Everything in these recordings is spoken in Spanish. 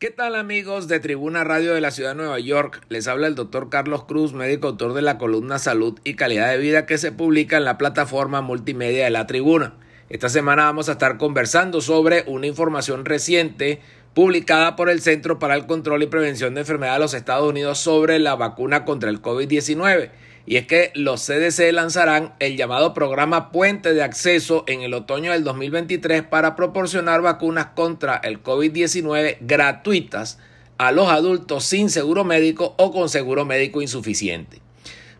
¿Qué tal amigos de Tribuna Radio de la Ciudad de Nueva York? Les habla el doctor Carlos Cruz, médico autor de la columna Salud y Calidad de Vida que se publica en la plataforma multimedia de la Tribuna. Esta semana vamos a estar conversando sobre una información reciente publicada por el Centro para el Control y Prevención de Enfermedades de los Estados Unidos sobre la vacuna contra el COVID-19 y es que los CDC lanzarán el llamado programa Puente de Acceso en el otoño del 2023 para proporcionar vacunas contra el COVID-19 gratuitas a los adultos sin seguro médico o con seguro médico insuficiente.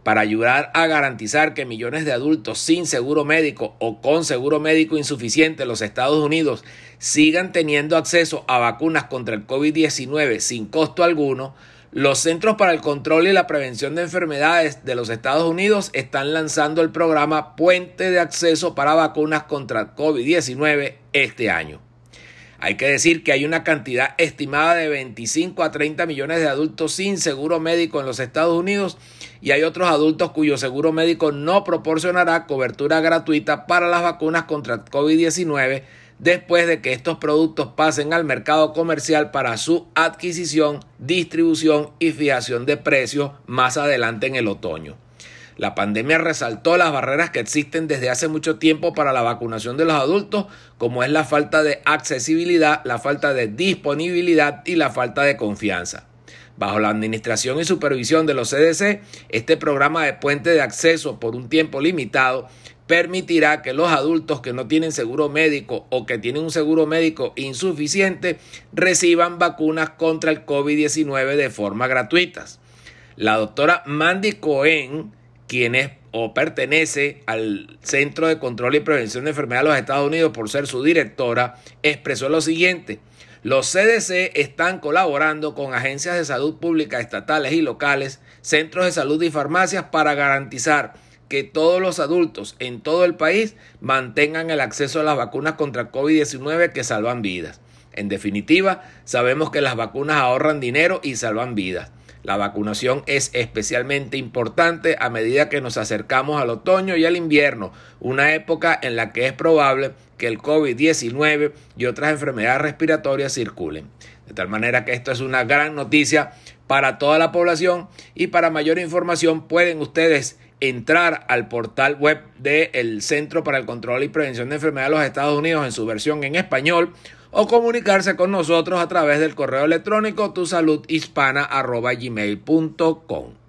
Para ayudar a garantizar que millones de adultos sin seguro médico o con seguro médico insuficiente en los Estados Unidos sigan teniendo acceso a vacunas contra el COVID-19 sin costo alguno, los Centros para el Control y la Prevención de Enfermedades de los Estados Unidos están lanzando el programa Puente de Acceso para Vacunas contra COVID-19 este año. Hay que decir que hay una cantidad estimada de 25 a 30 millones de adultos sin seguro médico en los Estados Unidos y hay otros adultos cuyo seguro médico no proporcionará cobertura gratuita para las vacunas contra COVID-19 después de que estos productos pasen al mercado comercial para su adquisición, distribución y fijación de precios más adelante en el otoño. La pandemia resaltó las barreras que existen desde hace mucho tiempo para la vacunación de los adultos, como es la falta de accesibilidad, la falta de disponibilidad y la falta de confianza. Bajo la administración y supervisión de los CDC, este programa de puente de acceso por un tiempo limitado permitirá que los adultos que no tienen seguro médico o que tienen un seguro médico insuficiente reciban vacunas contra el COVID-19 de forma gratuita. La doctora Mandy Cohen, quien es o pertenece al Centro de Control y Prevención de Enfermedades de los Estados Unidos por ser su directora, expresó lo siguiente. Los CDC están colaborando con agencias de salud pública estatales y locales, centros de salud y farmacias para garantizar que todos los adultos en todo el país mantengan el acceso a las vacunas contra COVID-19 que salvan vidas. En definitiva, sabemos que las vacunas ahorran dinero y salvan vidas. La vacunación es especialmente importante a medida que nos acercamos al otoño y al invierno, una época en la que es probable que el COVID-19 y otras enfermedades respiratorias circulen. De tal manera que esto es una gran noticia para toda la población y para mayor información pueden ustedes entrar al portal web del Centro para el Control y Prevención de Enfermedades de los Estados Unidos en su versión en español o comunicarse con nosotros a través del correo electrónico tusaludhispana.gmail.com.